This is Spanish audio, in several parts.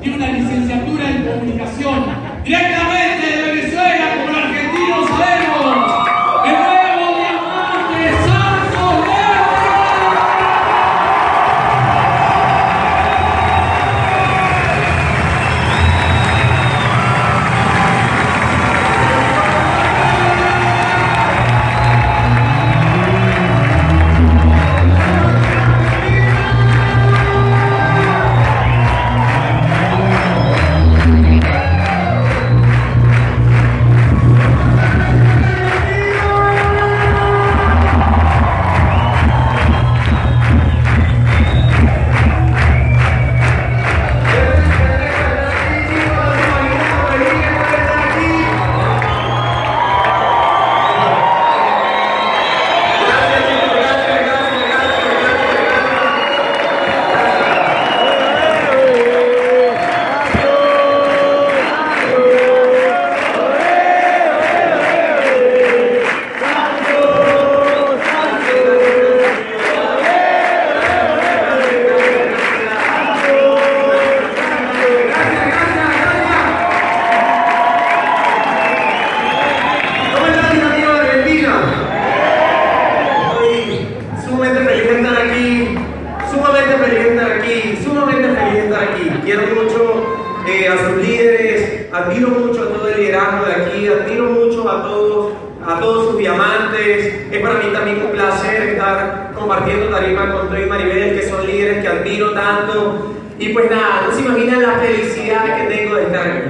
tiene una licenciatura en comunicación. Directamente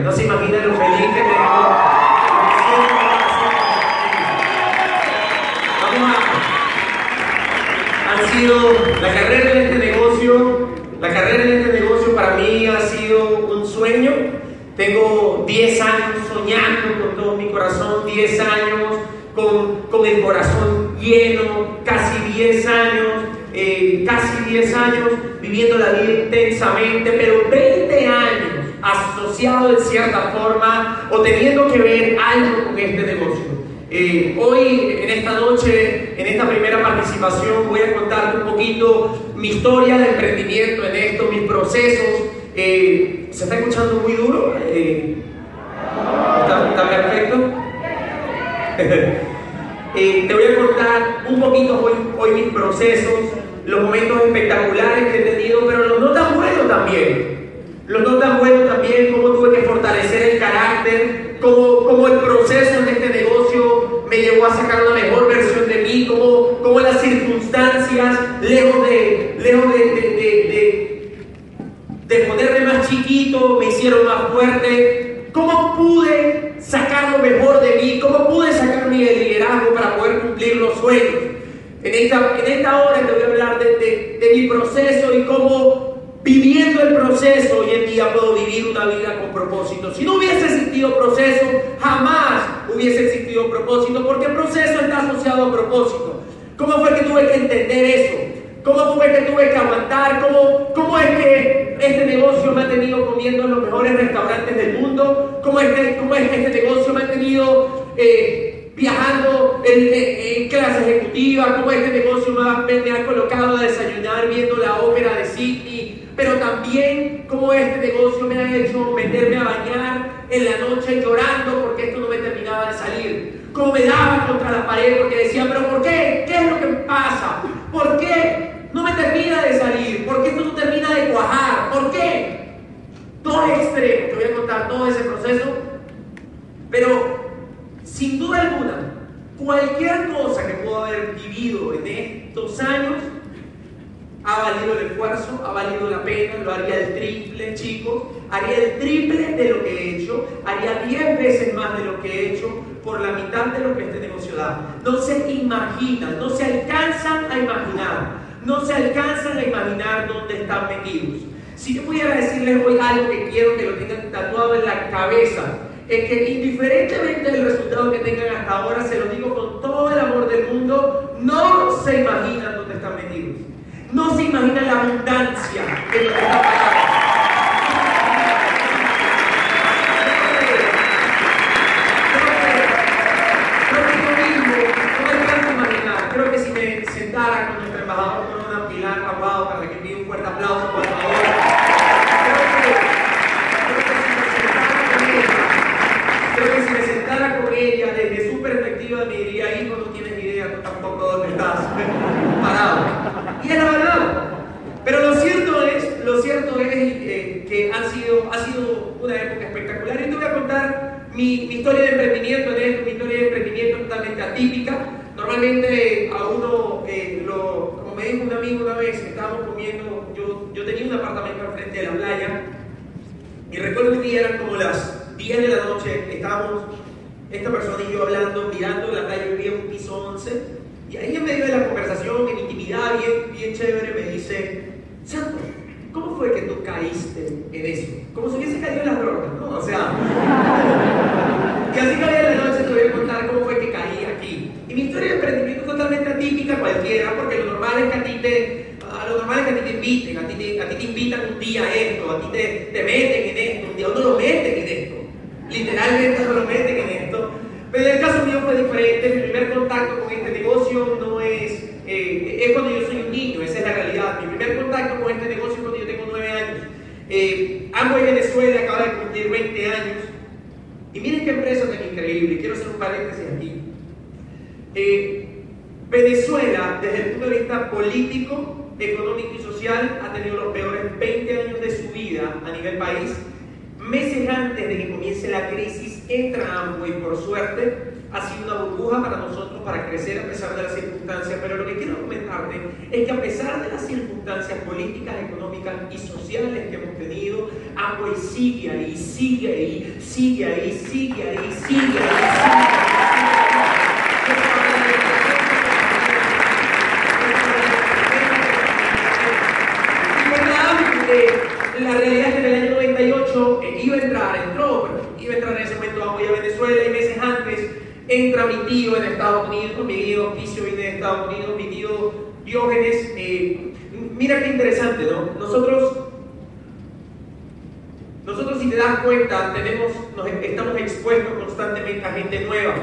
no se imaginan lo feliz que tengo. Vamos a- han sido la carrera en este negocio, la carrera en este negocio para mí ha sido un sueño. Tengo 10 años soñando con todo mi corazón, 10 años con, con el corazón lleno, casi 10 años, eh, casi 10 años viviendo la vida intensamente, pero 20 años asociado en cierta forma o teniendo que ver algo con este negocio. Eh, hoy, en esta noche, en esta primera participación, voy a contarte un poquito mi historia de emprendimiento en esto, mis procesos. Eh, ¿Se está escuchando muy duro? Eh, ¿está, está perfecto? Eh, te voy a contar un poquito hoy, hoy mis procesos, los momentos espectaculares que he tenido, pero los no tan buenos también. Los no tan buenos también, cómo tuve que fortalecer el carácter, cómo, cómo el proceso en este negocio me llevó a sacar una mejor versión de mí, cómo, cómo las circunstancias, lejos de, lejos de, de, de, de ponerme más chiquito, me hicieron más fuerte, cómo pude sacar lo mejor de mí, cómo pude sacar mi liderazgo para poder cumplir los sueños. En esta, en esta hora te voy a hablar de, de, de mi proceso y cómo viviendo el proceso hoy en día puedo vivir una vida con propósito. Si no hubiese existido proceso, jamás hubiese existido propósito, porque proceso está asociado a propósito. ¿Cómo fue que tuve que entender eso? ¿Cómo fue que tuve que aguantar? ¿Cómo, ¿Cómo es que este negocio me ha tenido comiendo en los mejores restaurantes del mundo? ¿Cómo es que, cómo es que este negocio me ha tenido eh, viajando en, clase ejecutiva? ¿Cómo este negocio me me ha colocado a desayunar viendo la ópera de Sydney? Pero también cómo este negocio me ha hecho meterme a bañar en la noche llorando porque esto no me terminaba de salir. Cómo me daba contra la pared porque decía, pero ¿por qué? ¿Qué es lo que pasa? ¿Por qué no me termina de salir? ¿Por qué esto no termina de cuajar? ¿Por qué? Dos extremos, te voy a contar todo ese proceso. Pero sin duda alguna, cualquier cosa que puedo haber vivido en estos años ha valido el esfuerzo, ha valido la pena, lo haría el triple, chicos, haría el triple de lo que he hecho, haría 10 veces más de lo que he hecho por la mitad de lo que este negocio da. No se imaginan, no se alcanzan a imaginar, no se alcanzan a imaginar dónde están metidos. Si yo pudiera decirles hoy algo que quiero que lo tengan tatuado en la cabeza, es que indiferentemente del resultado que tengan hasta ahora, se lo digo con todo el amor del mundo, no se imaginan dónde están metidos. No se imagina la abundancia de nuestra palabra. Creo que si me sentara con nuestro embajador Corona Pilar Aguado para que me un fuerte aplauso, por favor. Creo que si me sentara con ella desde su perspectiva me diría, hijo, no tienes idea, tampoco dónde estás parado y han hablado. Pero lo cierto es, lo cierto es eh, que ha sido, ha sido una época espectacular. Y te voy a contar mi, mi historia de emprendimiento, de mi historia de emprendimiento totalmente atípica. Normalmente a uno, eh, lo, como me dijo un amigo una vez, estábamos comiendo, yo, yo tenía un apartamento al frente de la playa y recuerdo que un día eran como las 10 de la noche, estábamos esta persona y yo hablando, mirando la playa, vivía un piso 11 y ahí en medio de la conversación, en intimidad, bien, bien chévere, me dice, Santo, ¿cómo fue que tú caíste en eso? Como si hubiese caído en las drogas, ¿no? O sea, y así caía en la noche, te voy a contar cómo fue que caí aquí. Y mi historia de emprendimiento es totalmente atípica cualquiera, porque lo normal es que a ti te, a lo normal es que a ti te inviten, a ti te, a ti te invitan un día a esto, a ti te, te meten en esto, un día uno lo meten en esto. Literalmente uno lo meten en. En el caso mío fue diferente, mi primer contacto con este negocio no es, eh, es cuando yo soy un niño, esa es la realidad. Mi primer contacto con este negocio es cuando yo tengo 9 años. Eh, en Venezuela acaba de cumplir 20 años. Y miren qué empresa tan increíble, quiero hacer un paréntesis aquí. Eh, Venezuela, desde el punto de vista político, económico y social, ha tenido los peores 20 años de su vida a nivel país. Meses antes de que comience la crisis, entra AMBO y por suerte ha sido una burbuja para nosotros para crecer a pesar de las circunstancias. Pero lo que quiero comentarte es que a pesar de las circunstancias políticas, económicas y sociales que hemos tenido, Amway sigue ahí, sigue ahí, sigue ahí, sigue ahí, sigue ahí. Sigue ahí. La realidad es que en el año 98 eh, iba a entrar, entró, iba a entrar en ese momento a Venezuela y meses antes entra mi tío en Estados Unidos, mi tío Oficio viene de Estados Unidos, mi tío Diógenes. Eh, mira qué interesante, ¿no? Nosotros, nosotros si te das cuenta, tenemos, nos, estamos expuestos constantemente a gente nueva.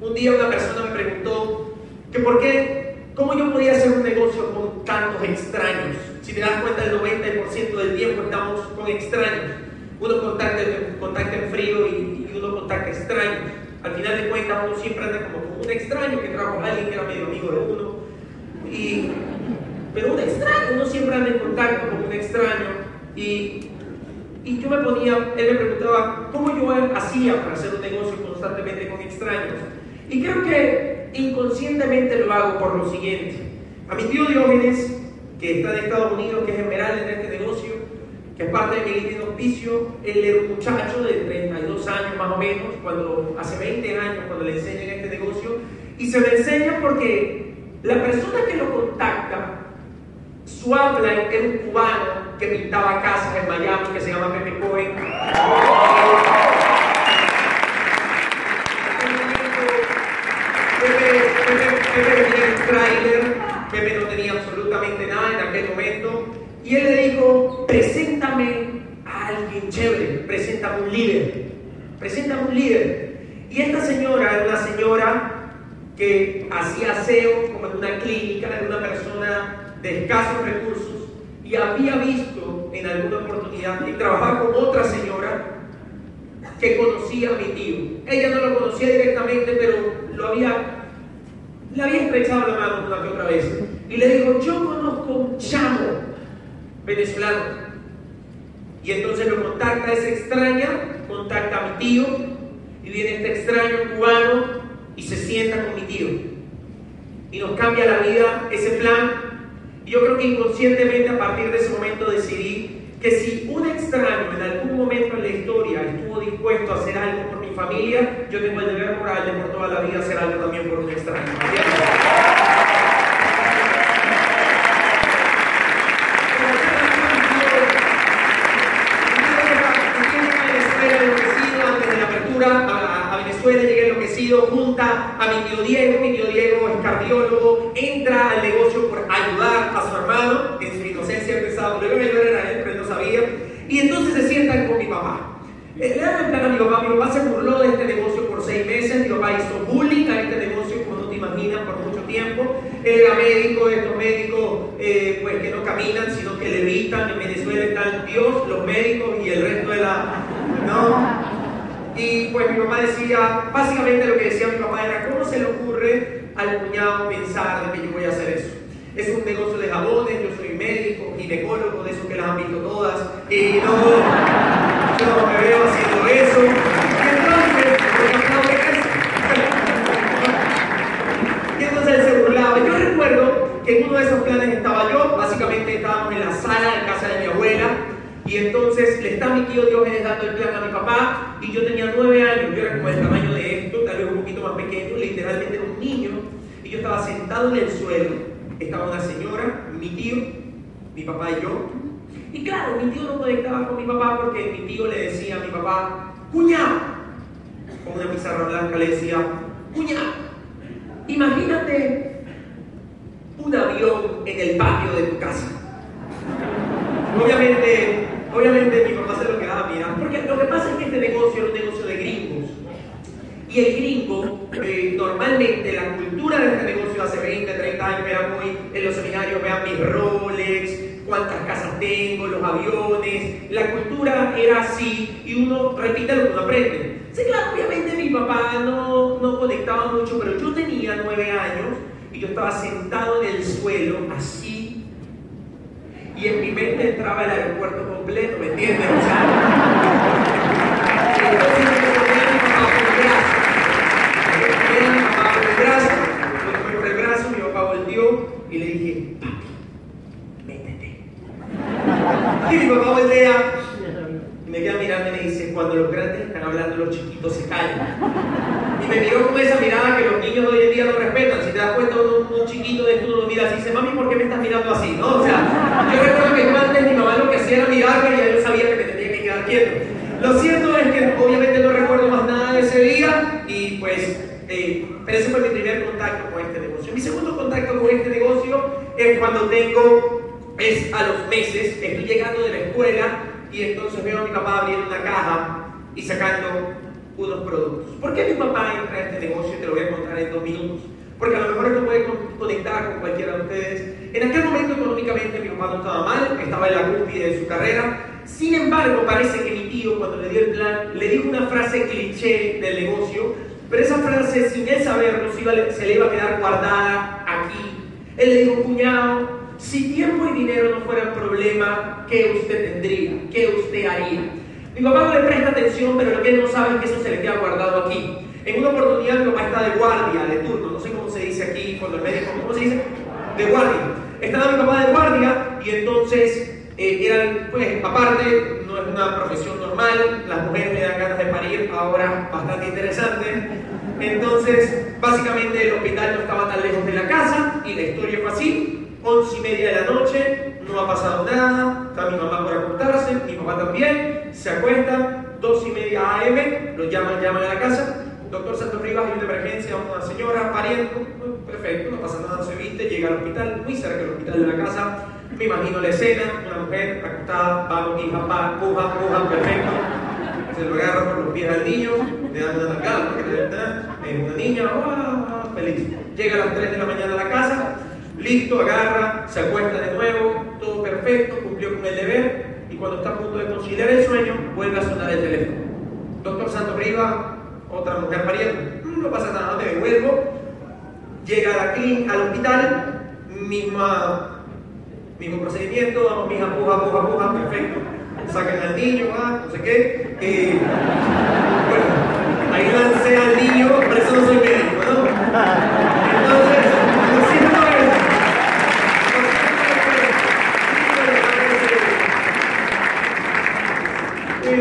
Un día una persona me preguntó que por qué, cómo yo podía hacer un negocio con tantos extraños. Si te das cuenta, el 90% del tiempo estamos con extraños. Uno contacta, contacta en frío y, uno contacta extraños. Al final de cuentas, uno siempre anda como un extraño que trajo a alguien que era medio amigo de uno. Y, pero un extraño, uno siempre anda en contacto con un extraño. Y, y yo me ponía, él me preguntaba cómo yo hacía para hacer un negocio constantemente con extraños. Y creo que inconscientemente lo hago por lo siguiente. A mi tío Diógenes, que está en Estados Unidos, que es esmeralda en este negocio, que es parte de mi línea de auspicio, él era un muchacho de 32 años más o menos, cuando hace 20 años cuando le enseñan este negocio, y se le enseña porque la persona que lo contacta, su habla era un cubano que pintaba casas en Miami, que se llama Pepe Cohen. Pepe, Pepe, Pepe un trailer, Pepe no tenía absolutamente nada en aquel momento, y él le dijo, preséntame a alguien chévere, preséntame un líder, preséntame un líder. Y esta señora era una señora que hacía aseo como en una clínica, era una persona de escasos recursos y había visto en alguna oportunidad y trabajar con otra señora que conocía a mi tío. Ella no lo conocía directamente, pero lo había, le había estrechado la mano una que otra vez. Y le dijo, yo conozco un chamo venezolano. Y entonces lo contacta esa extraña, contacta a mi tío, y viene este extraño cubano y se sienta con mi tío. Y nos cambia la vida ese plan. Y yo creo que inconscientemente a partir de ese momento decidí que si un extraño en algún momento en la historia estuvo dispuesto a hacer algo por mi familia, yo tengo el deber moral de por toda la vida hacer algo también por un extraño. llegué junta a mi tío Diego, mi tío Diego es cardiólogo, entra al negocio por ayudar a su hermano, en su inocencia pensaba, lo iban a ayudar a él, pero él no sabía, y entonces se sientan con mi papá. Eh, le dan plan a mi papá, mi papá se burló de este negocio por seis meses, mi papá hizo bullying a este negocio, como no te imaginas, por mucho tiempo. Él era médico, estos médicos eh, pues que no caminan, sino que levitan, en Venezuela están Dios, los médicos y el resto de la... ¿no? Y pues mi mamá decía, básicamente lo que decía mi papá era, ¿cómo se le ocurre al cuñado pensar de que yo voy a hacer eso? Es un negocio de jabones, yo soy médico, ginecólogo, de esos que las han visto todas, y no, yo no me veo haciendo eso. Y entonces, y entonces él se burlaba. Yo recuerdo que en uno de esos planes estaba yo, básicamente estábamos en la sala casa de mi abuela, y entonces le está mi tío Diógenes dando el plan a mi papá, y yo tenía nueve años, yo era como el tamaño de esto, tal vez un poquito más pequeño, literalmente era un niño, y yo estaba sentado en el suelo, estaba una señora, mi tío, mi papá y yo, y claro, mi tío no conectaba con mi papá porque mi tío le decía a mi papá, cuñado, con una pizarra blanca le decía, cuñado, imagínate un avión en el patio de tu casa. Obviamente, obviamente mi papá se lo quedaba mirando, porque lo que pasa es que este negocio es un negocio de gringos. Y el gringo, eh, normalmente la cultura de este negocio hace 20, 30 años era muy, en los seminarios vean mis Rolex, cuántas casas tengo, los aviones, la cultura era así y uno repite lo que uno aprende. Sí, claro, obviamente mi papá no, no conectaba mucho, pero yo tenía 9 años y yo estaba sentado en el suelo, así, y en mi mente entraba el aeropuerto completo, ¿me entiendes? O sea, entonces me mi papá por me papá por el brazo, lo tomé por el brazo, mi papá volteó y le dije, papi, métete. Y mi papá voltea y me queda mirando y me dice, cuando los grandes están hablando, los chiquitos se callan. Y me miró con esa mirada que los niños hoy en día no respetan. Si te das cuenta, un, un chiquito de esto lo mira así y dice, mami, ¿por qué me estás mirando así? ¿No? O sea, yo recuerdo que yo antes mi mamá lo que hacía era mirarme y ya sabía que me tenía que quedar quieto. Lo cierto es que obviamente no recuerdo más nada de ese día y pues, eh, pero ese fue mi primer contacto con este negocio. Mi segundo contacto con este negocio es cuando tengo, es a los meses, estoy llegando de la escuela y entonces veo a mi papá abriendo una caja y sacando unos productos. ¿Por qué mi papá entra a este negocio? Te lo voy a contar en dos minutos. Porque a lo mejor esto puede conectar con cualquiera de ustedes. En aquel momento económicamente mi papá no estaba mal, estaba en la cúspide de su carrera. Sin embargo, parece que mi tío cuando le dio el plan le dijo una frase cliché del negocio, pero esa frase sin él saberlo se le iba a quedar guardada aquí. Él le dijo, cuñado, si tiempo y dinero no fueran problema, ¿qué usted tendría? ¿Qué usted haría? Mi papá no le presta atención, pero lo que él no sabe es que eso se le queda guardado aquí. En una oportunidad mi papá está de guardia, de turno, no sé cómo se dice aquí cuando el médico, ¿cómo se dice? De guardia. Estaba mi papá de guardia y entonces eh, eran, pues, aparte, no es una profesión normal, las mujeres le dan ganas de parir, ahora bastante interesante. Entonces, básicamente el hospital no estaba tan lejos de la casa y la historia fue así, once y media de la noche, no ha pasado nada, está mi mamá por acostarse, mi papá también, se acuesta, dos y media AM, lo llaman, llaman a la casa, doctor Santos Rivas, hay una emergencia, una señora pariendo, perfecto, no pasa nada, se viste, llega al hospital, muy cerca del hospital de la casa, me imagino la escena, una mujer acostada, vamos hija, pa, puja, puja, perfecto, se lo agarra por los pies al niño, le dan una nalgada, porque una niña, ¡ah! feliz. Llega a las 3 de la mañana a la casa, listo, agarra, se acuesta de nuevo, todo perfecto, cumplió con el deber, y cuando está a punto de conciliar el sueño, vuelve a sonar el teléfono. Doctor Santos Rivas, otra mujer pariendo, no pasa nada, te devuelvo. Llega aquí al hospital, misma, mismo procedimiento, vamos, mija, puja, puja, puja, perfecto. Sacan al niño, ah, no sé qué. Eh, bueno, lancé al niño, por eso no soy médico, ¿no? Entonces, lo siento es.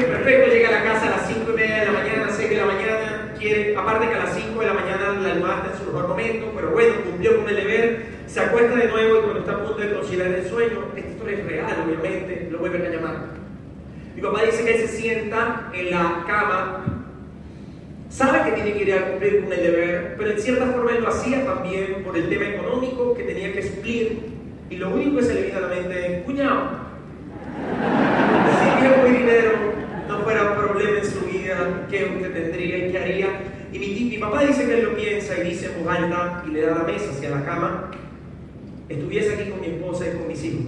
Perfecto, llega a la casa a las 5 y media de la mañana, a las 6 de la mañana, quiere, aparte que a las 5 de la mañana la almohada está en su mejor momento, pero bueno, cumplió con el deber, se acuesta de nuevo y cuando está a punto de conciliar el sueño, esta historia es real, obviamente, lo vuelven a llamar. Mi papá dice que él se sienta en la cama, sabe que tiene que ir a cumplir con el deber, pero en cierta forma él lo hacía también por el tema económico que tenía que suplir, y lo único que se le viene a la mente es, cuñado, si tiempo y dinero no fuera un problema en su vida, ¿qué usted tendría y qué haría? Y mi, mi papá dice que él lo piensa y dice voz alta y le da la mesa hacia la cama, estuviese aquí con mi esposa y con mis hijos.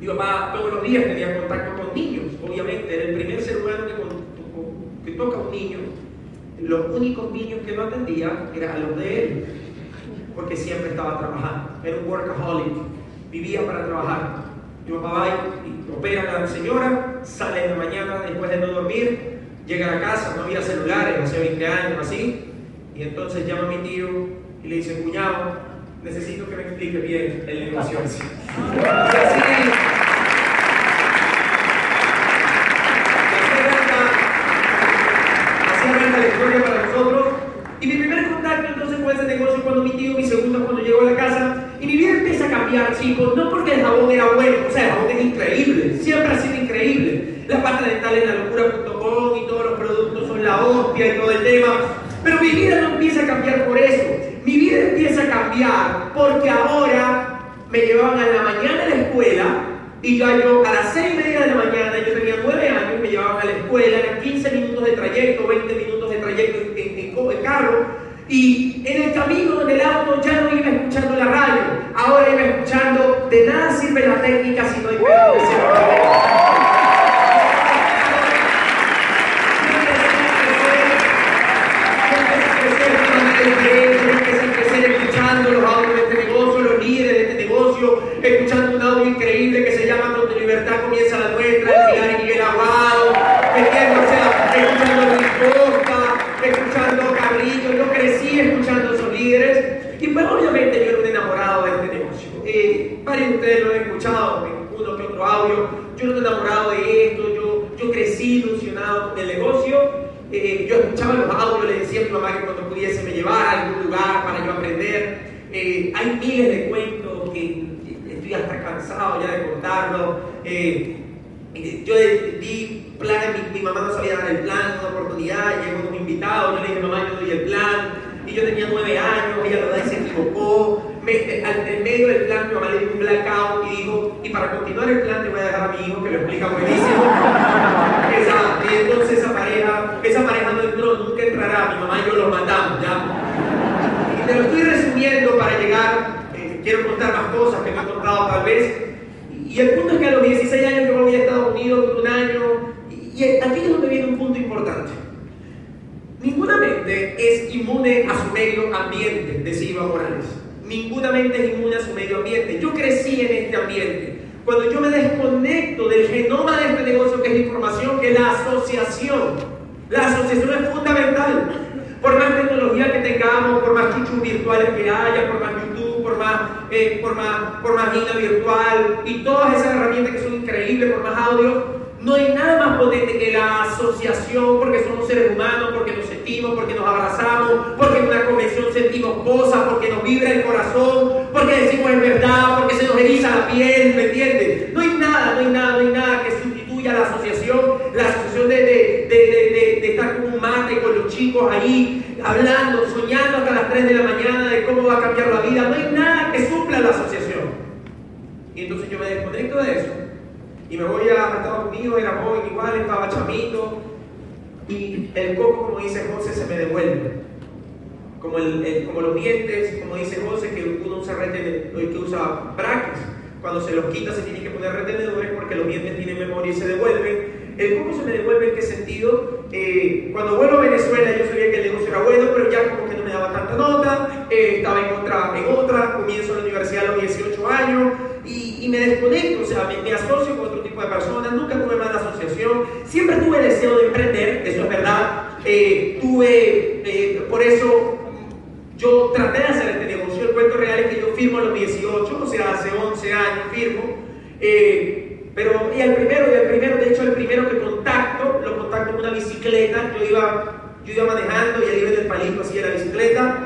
Mi papá todos los días tenía contacto con niños, obviamente, era el primer ser humano que, con, que toca a un niño. Los únicos niños que no atendía eran los de él, porque siempre estaba trabajando, era un workaholic. vivía para trabajar. Mi papá va y opera a la señora, sale en la mañana después de no dormir, llega a la casa, no había celulares, hace 20 años así, y entonces llama a mi tío y le dice, cuñado, necesito que me explique bien el negocio. Así, la historia para nosotros. Y mi primer contacto entonces con ese negocio cuando mi tío, mi segundo cuando llegó a la casa, y mi vida empieza a cambiar, chicos, no porque el jabón era bueno, o sea, el jabón es increíble, siempre ha sido increíble. La pasta dental en la locura.com y todos los productos son la hostia y todo el tema. Pero mi vida no empieza a cambiar por eso. Mi vida empieza a cambiar porque ahora me llevaban a la mañana a la escuela y yo, a las seis y media de la mañana, yo tenía nueve años, me llevaban a la escuela, eran 15 minutos de trayecto, 20 minutos de trayecto en, en, carro y en el camino del auto ya no iba escuchando la radio, ahora iba escuchando, de nada sirve la técnica si no hay crecer escuchando los audios de este negocio, los líderes de este negocio, escuchando un audio increíble que se llama Donde Libertad comienza la nuestra, el Pilar y Miguel Aguado, o sea, escuchando Luis Costa, escuchando a Carrillo, yo crecí escuchando a esos líderes, y pues obviamente yo era un enamorado de este negocio. Eh, varios de ustedes lo han escuchado en uno que otro audio, yo era un enamorado de esto, yo, yo crecí ilusionado con el negocio, eh, yo escuchaba los audios, le decía a mi mamá que cuando pudiese me llevara a algún lugar para yo aprender. Eh, hay miles de cuentos que estoy hasta cansado ya de contarlos. Eh, yo di planes, mi, mi, mamá no sabía dar el plan, una oportunidad, llegó un invitado, yo le dije, mamá, yo doy el plan, y yo tenía nueve años, ella la verdad se equivocó, me, al, en medio del plan mi mamá le dio un blackout y dijo, y para continuar el plan te voy a dejar a mi hijo que lo explica buenísimo. esa, y entonces esa pareja, esa pareja no entró, nunca entrará, mi mamá y yo los matamos, ¿ya? Te lo estoy resumiendo para llegar, eh, quiero contar más cosas que me he contado tal vez, y el punto es que a los 16 años yo me voy a Estados Unidos por un año, y, aquí es donde viene un punto importante. Ninguna mente es inmune a su medio ambiente, decía Iván Morales. Ninguna mente es inmune a su medio ambiente. Yo crecí en este ambiente. Cuando yo me desconecto del genoma de este negocio que es información, que es la asociación. La asociación es fundamental. Por más tecnología que tengamos, por más chuchus virtuales que haya, por más YouTube, por más, eh, por más, por más virtual y todas esas herramientas que son increíbles, por más audio, no hay nada más potente que la asociación, porque somos seres humanos, porque nos sentimos, porque nos abrazamos, porque en una convención sentimos cosas, porque nos vibra el corazón, porque decimos es verdad, porque se nos eriza la piel, ¿me entiendes? No hay nada, no hay nada, no hay nada que sustituya la asociación, la asociación de, de, de estar con un mate, con los chicos ahí, hablando, soñando hasta las 3 de la mañana de cómo va a cambiar la vida. No hay nada que supla la asociación. Y entonces yo me desconecto de eso y me voy a Estados Unidos, era joven igual, estaba chamito, y el coco, como dice José, se me devuelve. Como, el, como los dientes, como dice José, que uno usa retenedores, que usa brackets. Cuando se los quita se tiene que poner retenedores porque los dientes tienen memoria y se devuelven. El coco se me devuelve en qué sentido? Eh, cuando vuelvo a Venezuela yo sabía que el negocio era bueno, pero ya como que no me daba tanta nota, eh, estaba en otra, en otra, comienzo la universidad a los 18 años, y, me desconecto, o sea, me, asocio con otro tipo de personas, nunca tuve mala asociación, siempre tuve deseo de emprender, eso es verdad, eh, tuve, eh, por eso yo traté de hacer este negocio, el cuento real es que yo firmo a los 18, o sea, hace 11 años firmo, eh, pero y el primero, y el primero, de hecho el primero que contacto, contacto con una bicicleta, yo iba, yo iba manejando y él iba en el palito así en la bicicleta,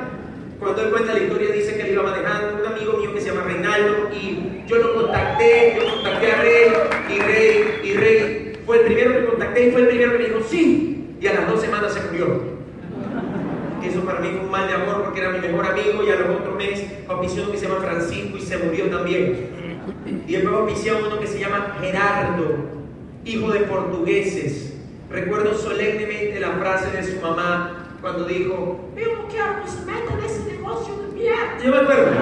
cuando él cuenta la historia dice que él iba manejando un amigo mío que se llama Reinaldo y yo lo contacté, yo contacté a Rey y Rey y Rey fue el primero que contacté y fue el primero que me dijo sí y a las dos semanas se murió. Eso para mí fue un mal de amor porque era mi mejor amigo y a los otros meses uno que se llama Francisco y se murió también. Y después auspició uno que se llama Gerardo, hijo de portugueses. Recuerdo solemnemente la frase de su mamá cuando dijo, yo que se meta en ese negocio de mierda. Yo me acuerdo.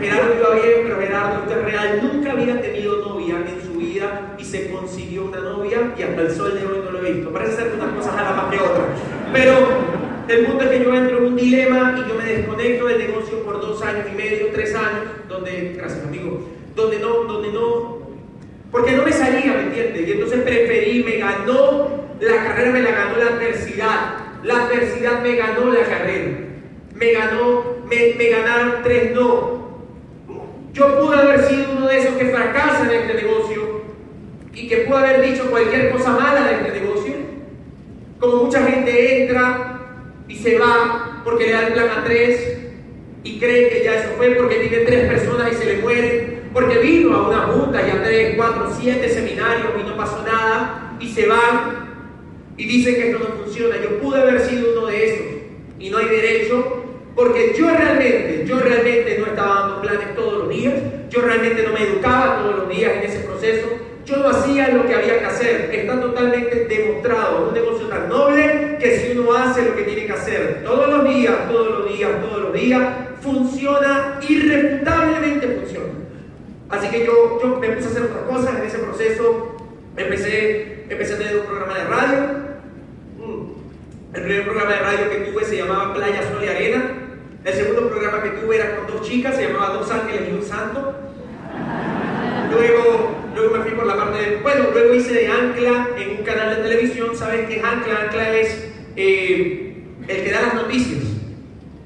Gerardo iba bien, pero Gerardo, esto es real, nunca había tenido novia en su vida y se consiguió una novia y hasta el sol de hoy no lo he visto. Parece ser que unas cosas a la más que otras. Pero El punto es que yo entro en un dilema y yo me desconecto del negocio por dos años y medio, tres años, donde, gracias amigo, donde no, donde no, porque no me salía, ¿me entiendes? Y entonces preferí, me ganó, la carrera me la ganó la adversidad, la adversidad me ganó la carrera, me ganó, me, ganaron tres no. Yo pude haber sido uno de esos que fracasa en este negocio y que pude haber dicho cualquier cosa mala de este negocio, como mucha gente entra y se va porque le da el plan a tres y cree que ya eso fue porque tiene tres personas y se le mueren, porque vino a una junta y a tres, cuatro, siete seminarios y no pasó nada y se van y dicen que esto no funciona. Yo pude haber sido uno de esos y no hay derecho porque yo realmente, yo realmente no estaba dando planes todos los días, yo realmente no me educaba todos los días en ese proceso, yo no hacía lo que había que hacer. Está totalmente demostrado. Un negocio tan noble que si uno hace lo que tiene que hacer todos los días, todos los días, todos los días, funciona, irrefutablemente funciona. Así que yo, yo me puse a hacer otras cosas en ese proceso. Empecé, empecé a tener un programa de radio. Mm. El primer programa de radio que tuve se llamaba Playa, Sol y Arena. El segundo programa que tuve era con dos chicas, se llamaba Dos Ángeles y un Santo. Luego, luego me fui por la parte de. Bueno, luego hice de ancla en un canal de televisión. ¿Saben qué es ancla? Ancla es eh, el que da las noticias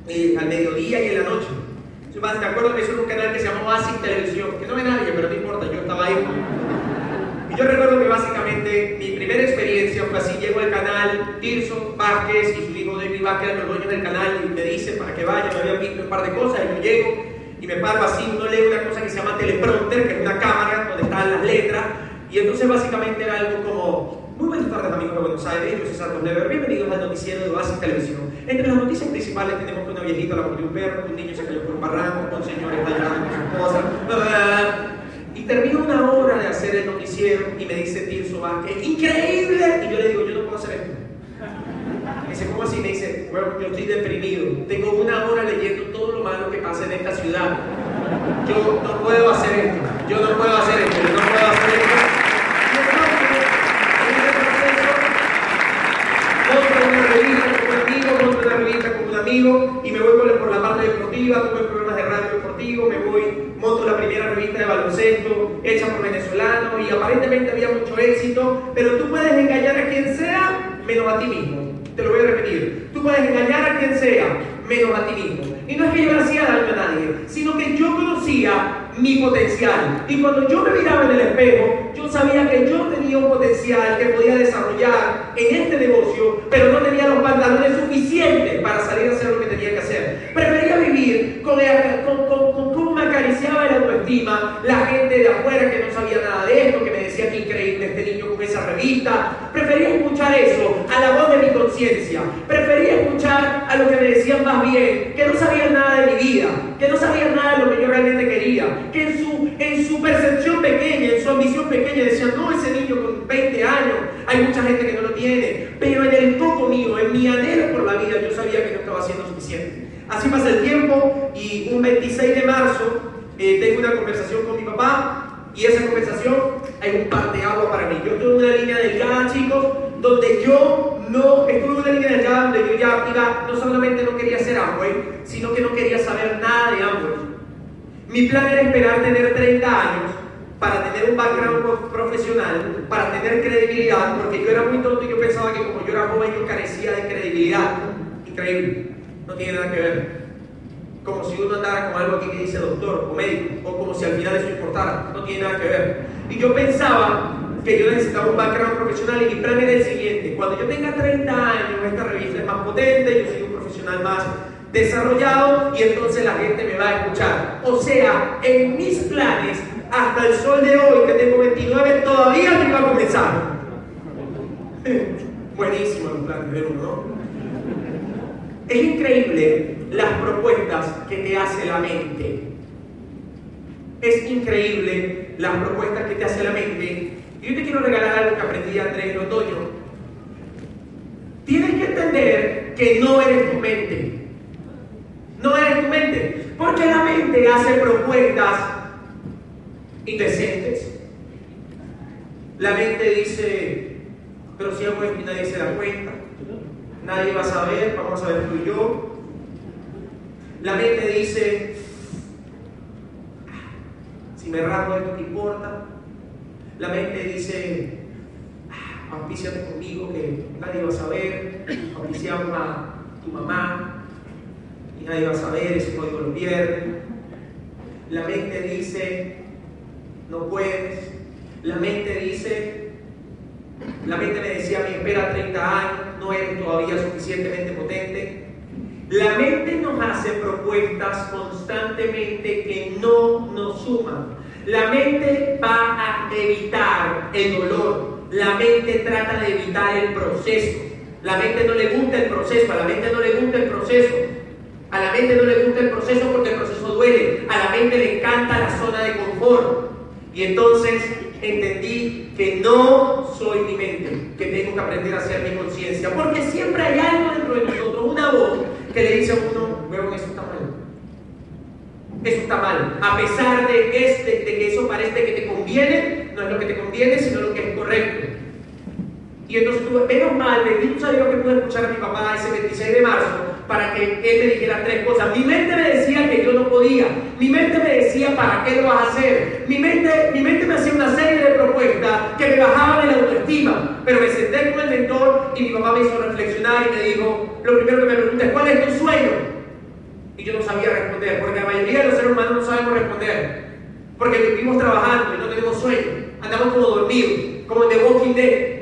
eh, al mediodía y en la noche. Me acuerdo que eso era un canal que se llamaba Oasis Televisión, que no ve nadie, pero no importa, yo estaba ahí. Y yo recuerdo que básicamente mi primera experiencia fue así: llego al canal, Tirso Vázquez y su hijo David Vázquez eran los dueños del canal y me dicen para que vaya, me habían visto un par de cosas y yo llego y me paro así, uno lee una cosa que se llama teleprompter, que es una cámara donde están las letras, y entonces básicamente era algo como, muy buenas tardes amigos de Buenos Aires, yo soy Santos Lever, bienvenidos al noticiero de Oasis Televisión. Entre las noticias principales tenemos que una viejita la mordió un perro, un niño se cayó por un barranco, un señor está llorando con su esposa, y termino una hora de hacer el noticiero y me dice Tirso Vázquez, increíble, y yo le digo, yo no puedo hacer esto. Me dice, ¿cómo así? Me dice, bueno, yo estoy deprimido. Tengo una hora leyendo todo lo malo que pasa en esta ciudad. Yo no puedo hacer esto. Yo no puedo hacer esto. Yo no puedo hacer esto. Monto una revista con un amigo, monto una y me voy por, por la parte deportiva, tuve programas de radio deportivo, me voy, monto la primera revista de baloncesto hecha por venezolanos y aparentemente había mucho éxito, pero tú puedes engañar a quien sea menos a ti mismo. Te lo voy a repetir. Tú puedes engañar a quien sea, menos a ti mismo. Y no es que yo le hacía daño a nadie, sino que yo conocía mi potencial. Y cuando yo me miraba en el espejo, yo sabía que yo tenía un potencial que podía desarrollar en este negocio, pero no tenía los pantalones suficientes para salir a hacer lo que tenía que hacer. Prefería vivir con, cómo me acariciaba el autoestima, la gente de afuera que no sabía nada de esto, que me decía que increíble este niño con esa revista. Prefería escuchar eso a la voz de mi conciencia. Prefería a lo que me decían más bien, que no sabían nada de mi vida, que no sabían nada de lo que yo realmente quería que en su, en su percepción pequeña, en su ambición pequeña, decían, no, ese niño con 20 años, hay mucha gente que no lo tiene, pero en el enfoque mío, en mi anhelo por la vida, yo sabía que no estaba haciendo suficiente. Así pasa el tiempo y un 26 de marzo eh, tengo una conversación con mi papá y esa conversación hay un par de agua para mí. Yo en una línea delgada, chicos, donde yo no, estuve en una línea delgada donde yo ya iba, no solamente no quería ser Amway, sino que no quería saber nada de Amway. Mi plan era esperar tener 30 años para tener un background profesional, para tener credibilidad, porque yo era muy tonto y yo pensaba que como yo era joven yo carecía de credibilidad. Increíble, no tiene nada que ver. Como si uno andara con algo aquí que dice doctor o médico, o como si al final eso importara, no tiene nada que ver. Y yo pensaba que yo necesitaba un background profesional y mi plan era el siguiente, cuando yo tenga 30 años, esta revista es más potente, yo soy un profesional más desarrollado y entonces la gente me va a escuchar. O sea, en mis planes, hasta el sol de hoy, que tengo 29, todavía no iba a comenzar. Buenísimo los planes de uno, ¿no? Es increíble las propuestas que te hace la mente. Es increíble las propuestas que te hace la mente. Yo te quiero regalar algo que aprendí Andrés en otoño. Tienes que entender que no eres tu mente. No eres tu mente. Porque la mente hace propuestas indecentes. La mente dice, pero si hago esto y nadie se da cuenta. nadie va a saber, vamos a ver tú y yo. La mente dice, si me rasgo esto, ¿qué importa? La mente dice, auspiciate conmigo que nadie va a saber, auspiciamos a tu mamá y nadie va a saber, ese código lo pierde. La mente dice, no puedes. La mente dice, la mente me decía, me espera 30 años, no eres todavía suficientemente potente. La mente nos hace propuestas constantemente que no nos suman. La mente va a evitar el dolor. La mente trata de evitar el proceso. La mente no le gusta el proceso, a la mente no le gusta el proceso. A la mente no le gusta el proceso porque el proceso duele. A la mente le encanta la zona de confort. Y entonces entendí que no soy mi mente, que tengo que aprender a ser mi conciencia. Porque siempre hay algo dentro de nosotros, una voz que le dice a uno, veo eso. Eso está mal. A pesar de que, es, de, que eso parece que te conviene, no es lo que te conviene, sino lo que es correcto. Y entonces tú, menos mal, bendito sea Dios que pude escuchar a mi papá ese 26 de marzo para que él me dijera tres cosas. Mi mente me decía que yo no podía. Mi mente me decía, ¿para qué lo vas a hacer? Mi mente, mi mente me hacía una serie de propuestas que me bajaban la autoestima. Pero me senté con el mentor y mi papá me hizo reflexionar y me dijo, lo primero que me pregunta es, ¿cuál es tu sueño? Y yo no sabía responder, porque la mayoría de los seres humanos no sabemos responder. Porque vivimos trabajando y no tenemos sueño. Andamos como dormidos, como en The Walking Dead.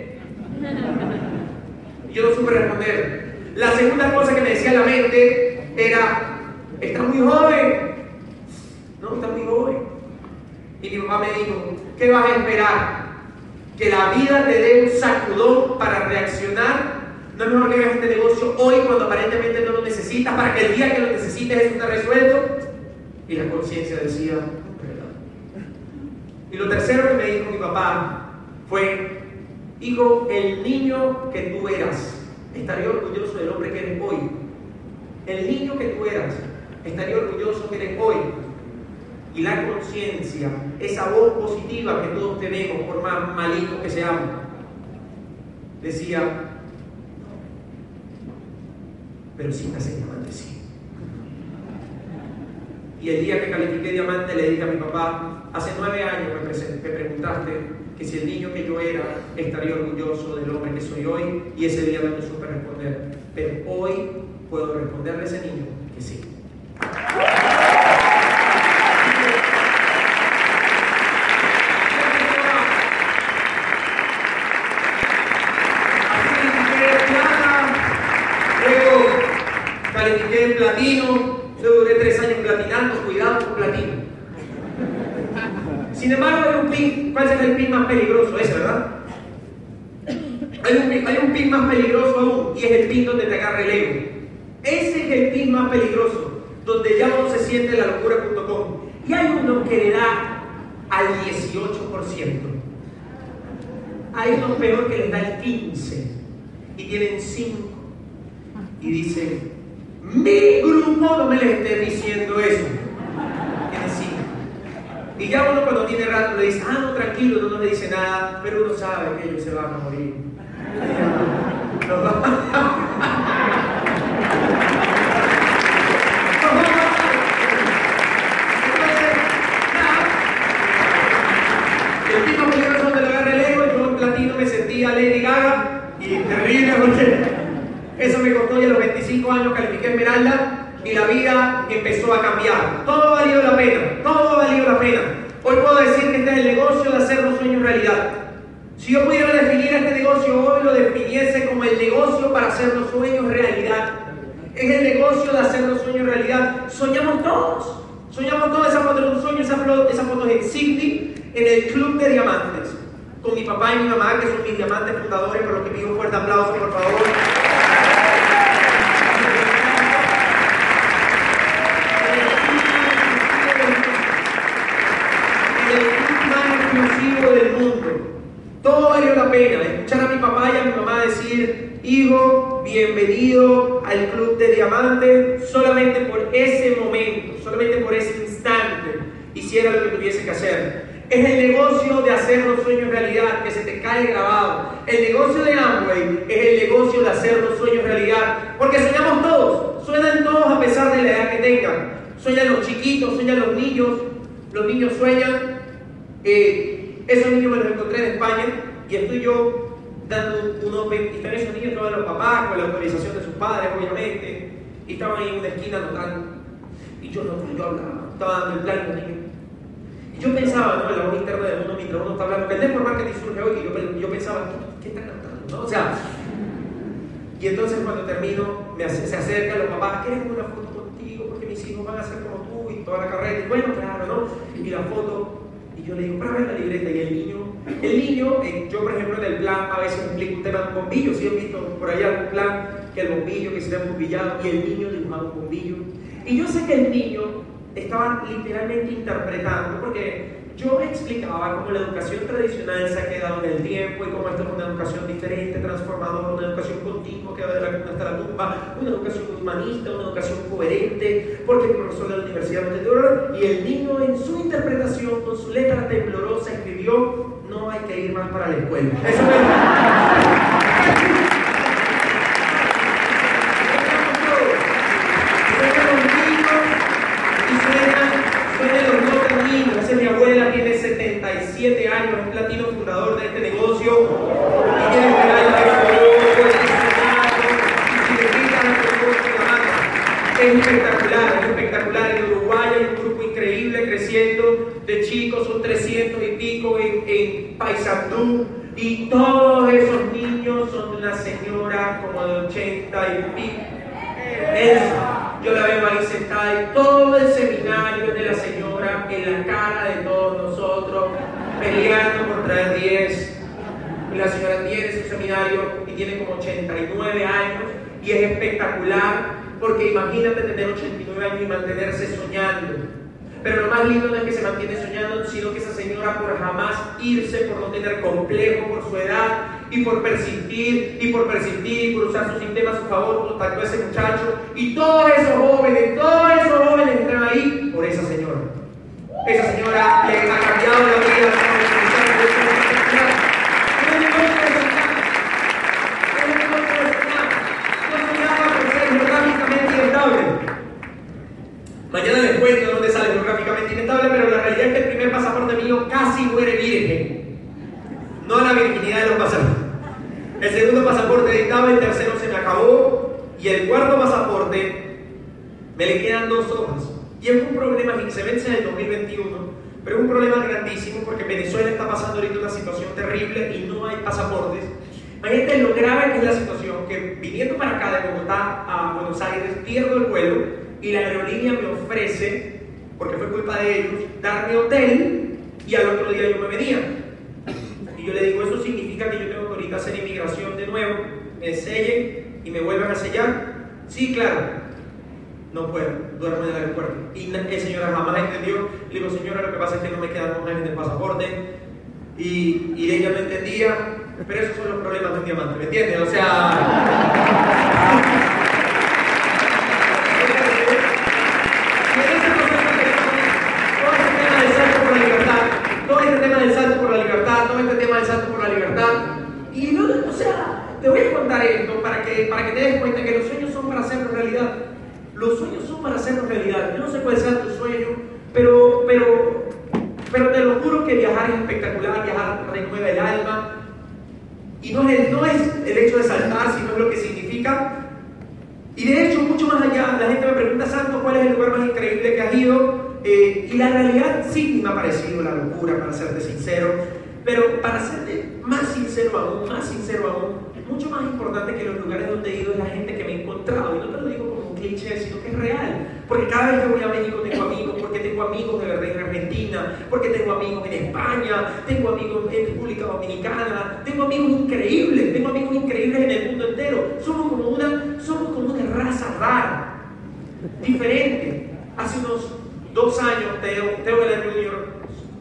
Y yo no supe responder. La segunda cosa que me decía la mente era, estás muy joven. No, estás muy joven. Y mi papá me dijo, ¿qué vas a esperar? ¿Que la vida te dé un sacudón para reaccionar? ¿No es mejor que hagas este negocio hoy cuando aparentemente no lo necesitas para que el día que lo necesites eso esté resuelto? Y la conciencia decía, ¿verdad? Y lo tercero que me dijo mi papá fue, hijo, el niño que tú eras, estaría orgulloso del hombre que eres hoy. El niño que tú eras, estaría orgulloso que eres hoy. Y la conciencia, esa voz positiva que todos tenemos, por más malitos que seamos, decía, pero si estás en diamante, sí. Y el día que califiqué diamante le dije a mi papá, hace nueve años me, me preguntaste que si el niño que yo era estaría orgulloso del hombre que soy hoy, y ese día no me supe responder. Pero hoy puedo responderle a ese niño que sí. califiqué en platino, yo duré tres años platinando, cuidado con platino. Sin embargo, hay un pin, ¿cuál es peligroso? Ese, ¿verdad? Hay un, pin, hay un pin más peligroso aún, y es el pin donde te agarra el ego. Ese es el pin más peligroso, donde ya uno se siente la locura.com. Y hay uno que le da al 18%. Hay uno peor que les da el 15% y tienen 5. Y dicen, mi grupo no me les esté diciendo eso. Tiene 5. Y ya uno cuando tiene rato le dice, ah, no, tranquilo, no, no le dice nada, pero uno sabe que ellos se van a morir. El tipo peligroso donde lo agarra el ego, yo en platino me sentía Lady Gaga y terrible porque eso me costó ya a los 25 años califiqué Esmeralda y la vida empezó a cambiar. Todo ha valido la pena, todo ha valido la pena. Hoy puedo decir que este es el negocio de hacer los sueños realidad. Si yo pudiera definir este negocio hoy, lo definiese como el negocio para hacer los sueños realidad. Es el negocio de hacer los sueños realidad. Soñamos todos. Soñamos todos esa foto de un sueño, esa, esa foto en Sydney, en el Club de Diamantes. Con mi papá y mi mamá, que son mis diamantes fundadores, por lo que pido un fuerte aplauso, por favor. del mundo. Todo valió la pena. Escuchar a mi papá y a mi mamá decir, hijo, bienvenido al Club de Diamantes, solamente por ese momento, solamente por ese instante, hiciera lo que tuviese que hacer. Es el negocio de hacer los sueños realidad, que se te cae grabado. El negocio de Amway es el negocio de hacer los sueños realidad. Porque soñamos todos, sueñan todos a pesar de la edad que tengan. Sueñan los chiquitos, sueñan los niños, los niños sueñan. Eh, esos niños me los encontré en España y estoy yo dando unos están esos niños todos los papás con la autorización de sus padres, obviamente, y estaban ahí en una esquina notando. Y yo no, yo hablaba, estaba dando el plan a los niños. Y yo pensaba, ¿no? En la voz interna de uno mientras uno está hablando, que el y yo, yo pensaba, ¿qué, qué está cantando? ¿no? O sea, y entonces cuando termino, me hace, se acercan los papás, ¿quieres una foto contigo? Porque mis hijos van a ser como tú y toda la carrera. Y bueno, claro, ¿no? Y la foto, y yo le digo, ver la libreta, y el niño, el niño, eh, yo por ejemplo en el plan a veces explico un tema de un bombillo, si he visto por ahí algún plan que el bombillo, que se un bombillado, y el niño dibujaba un bombillo. Y yo sé que el niño estaba literalmente interpretando, porque yo explicaba cómo la educación tradicional se ha quedado en el tiempo y cómo esto es una educación diferente, transformadora, una educación continua que va de la cuna hasta la tumba, una educación humanista, una educación coherente, porque el profesor de la universidad no y el niño en su interpretación, con su letra temblorosa, escribió, no hay que ir más para la escuela. Eso mi abuela, tiene 77 años, es de este negocio. Y tiene un es espectacular, es espectacular. En Uruguay hay un grupo increíble creciendo de chicos, son 300 y pico en, en Paysandú. Y todos esos niños son una señora como de 80 y pico. yo la veo ahí sentada y todo el seminario de la señora en la cara de todos nosotros, peleando por traer 10. Y la señora tiene su seminario y tiene como 89 años y es espectacular porque imagínate tener 89 años y mantenerse soñando. Pero lo más lindo no es que se mantiene soñando, sino que esa señora por jamás irse, por no tener complejo por su edad y por persistir y por persistir y por usar su sistema a su favor, contactó a ese muchacho y todos esos jóvenes, todos esos jóvenes están ahí por esa señora. Esa señora le ha cambiado la vida Mañana cuento dónde sale geográficamente inestable, pero la realidad es que el primer pasaporte mío casi muere virgen. No la virginidad de los pasaportes. El segundo pasaporte dictaba, el tercero se me acabó y el cuarto pasaporte me le quedan dos hojas. Y es un problema que se vence en el 2021, pero es un problema grandísimo porque Venezuela está pasando ahorita una situación terrible y no hay pasaportes. Imagínate lo grave que es la situación, que viniendo para acá de Bogotá a Buenos Aires pierdo el vuelo y la aerolínea me ofrece, porque fue culpa de ellos, darme hotel y al otro día yo me venía. Y yo le digo, eso significa que yo tengo que ahorita hacer inmigración de nuevo, me sellen y me vuelvan a sellar. Sí, claro, no puedo, duermo en el aeropuerto. Y el señora jamás entendió. Le digo, señora, lo que pasa es que no me quedan monjas en el pasaporte. Y, y, ella no entendía, pero esos son los problemas de un diamante, ¿me entiendes? O sea... todo este tema del salto este tema del salto por la libertad. Y no, o sea, te voy a contar esto para que, para que te des cuenta que los sueños son para hacerlo realidad. Los sueños son para hacerlos realidad. Yo no sé cuál sea tu sueño, pero, pero, pero te lo juro que viajar es espectacular, viajar renueva el alma. Y no es, no es el hecho de saltar, sino es lo que significa. Y de hecho, mucho más allá, la gente me pregunta, Santo, ¿cuál es el lugar más increíble que has ido? Eh, y la realidad sí me ha parecido la locura, para serte sincero. Pero para serte más sincero aún, más sincero aún, mucho más importante que los lugares donde he ido es la gente que me he encontrado. Y no te lo digo como un cliché, sino que es real. Porque cada vez que voy a México tengo amigos, porque tengo amigos de verdad en Argentina, porque tengo amigos en España, tengo amigos en República Dominicana, tengo amigos increíbles, tengo amigos increíbles en el mundo entero. Somos como una, somos como una raza rara, diferente. Hace unos dos años, Teo, Teo el Junior,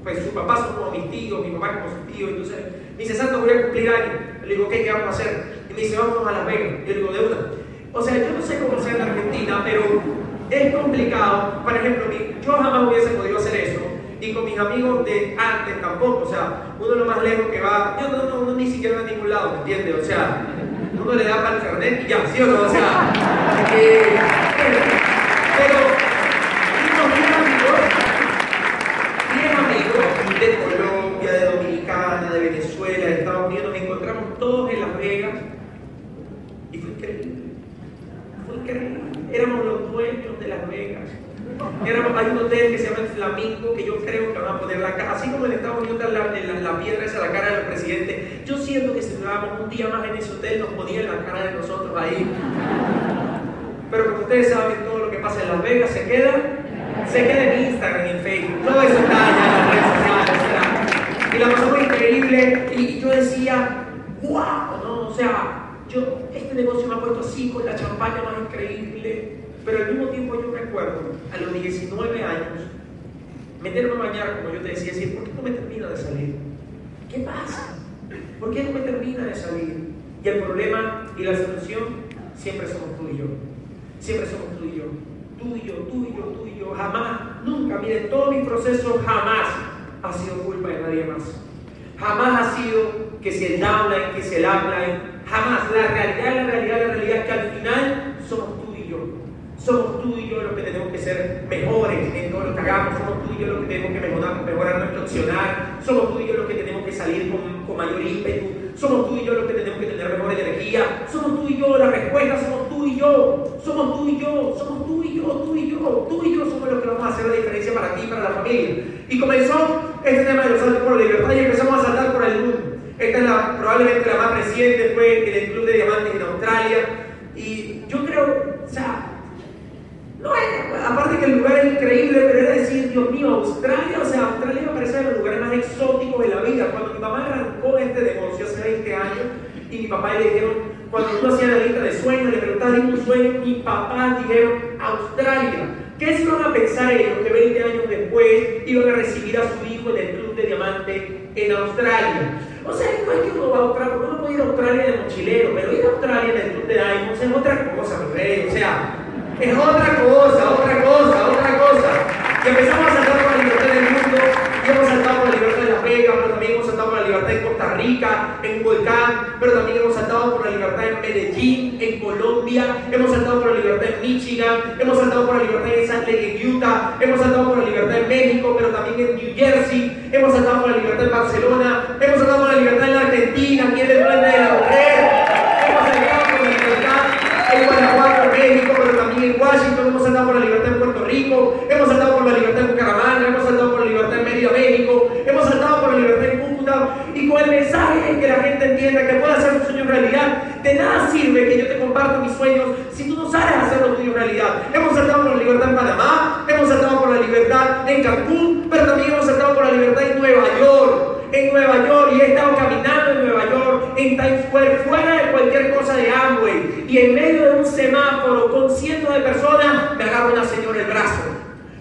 pues su papá son como mis tíos, mi mamá como su tío, entonces me dice, Santo, voy a cumplir años. Le digo, ¿qué, ¿qué vamos a hacer? Y me dice, vamos a Las Vegas. Yo le digo, de una. O sea, yo no sé cómo sea en Argentina, pero es complicado. Por ejemplo, yo jamás hubiese podido hacer eso. y con mis amigos de antes tampoco. O sea, uno lo más lejos que va, yo no, no, uno ni siquiera va a ningún lado, ¿me entiendes? O sea, uno le da para el carnet y ya, ¿sí o no? O sea, pero unos 10 amigos, 10 amigos de Colombia, de Dominicana, de Venezuela, de Estados Unidos, nos encontramos todos en Las Vegas y fue increíble. Fue increíble. Éramos los dueños de Las Vegas. Éramos, hay un hotel que se llama el Flamingo que yo creo que van a poner la cara, así como en Estados Unidos la, la, la piedra esa la cara del presidente. Yo siento que si durábamos un día más en ese hotel nos ponían la cara de nosotros ahí. Pero como ustedes saben, todo lo que pasa en Las Vegas se queda, se queda en Instagram en Facebook. Todo eso está allá en las redes sociales. y la pasamos increíble. Y yo decía, wow, ¿no? O sea, este negocio me ha puesto así con la champaña más increíble. Pero al mismo tiempo yo recuerdo, a los 19 años, meterme a bañar, como yo te decía, decir, ¿por qué no me termina de salir? ¿Qué pasa? ¿Por qué no me termina de salir? Y el problema y la solución siempre somos tú y yo. Siempre somos tú y yo. Tú y yo, tú y yo, tú y yo. Jamás, nunca, miren, todo mi proceso jamás ha sido culpa de nadie más. Jamás ha sido que si el downline, que si el upline, jamás. La realidad, la realidad, la realidad es que al final somos tú y yo. Somos tú y yo los que tenemos que ser mejores en todo lo que hagamos. Somos tú y yo los que tenemos que mejorar, mejorar nuestro accionar. Somos tú y yo los que tenemos que salir con, con mayor ímpetu. Somos tú y yo los que tenemos que tener mejor energía. Somos tú y yo la respuesta. Somos tú y yo. Somos tú y yo. Somos tú y yo. Tú y yo. Tú y yo somos los que vamos a hacer la diferencia para ti y para la familia. Y comenzó este tema de los saltos por la libertad y empezamos a saltar por el mundo. Esta es la, probablemente la más reciente, fue el Club de Diamantes en Australia. Y yo creo, o sea, no es, aparte que el lugar es increíble, pero era decir, Dios mío, Australia, o sea, Australia me parece de los lugares más exóticos de la vida. Cuando mi mamá arrancó este negocio hace 20 años, y mi papá le dijeron, cuando uno hacía la lista de sueños, le preguntaba un sueño, mi papá dijeron, Australia. ¿Qué se iban a pensar ellos que 20 años después iban a recibir a su hijo en el Club de Diamante en Australia? O sea, no es que uno va a Australia, uno puede ir a Australia de mochilero, pero ir a Australia en el Club de Diamonds es otra cosa, mi rey. O sea, es otra cosa, otra cosa, otra cosa. Y empezamos a saltar por la libertad del mundo, y hemos saltado por la libertad de Las Vegas, pero también hemos saltado por la libertad en Costa Rica, en Volcán, pero también hemos saltado por la libertad en Medellín, en Colombia, hemos saltado por la libertad en Michigan, hemos saltado por la libertad en Salt Lake, en Utah, hemos saltado por la libertad en México, pero también en New Jersey, hemos saltado por la libertad en Barcelona, hemos saltado por la libertad en la Argentina, aquí en el Duende de la Mujer, hemos saltado por la libertad en Guanajuato, México, pero también en Washington, hemos saltado por la libertad en Puerto Rico, hemos saltado por la libertad en Bucaramanga, hemos saltado por la libertad en Mérida, México, hemos saltado por la libertad en Cúcuta, y con el mensaje es que la gente entienda que puede hacer un sueño realidad. De nada sirve que yo te comparta mis sueños si tú no sabes hacer los tuyos realidad. Hemos saltado por la libertad en Panamá, hemos saltado por la libertad en Cancún, pero también hemos saltado por la libertad en Nueva York. En Nueva York, y he estado caminando en Nueva York, en Times Square, fuera de cualquier cosa de Amway, y en medio de un semáforo con cientos de personas, me agarra una señora el brazo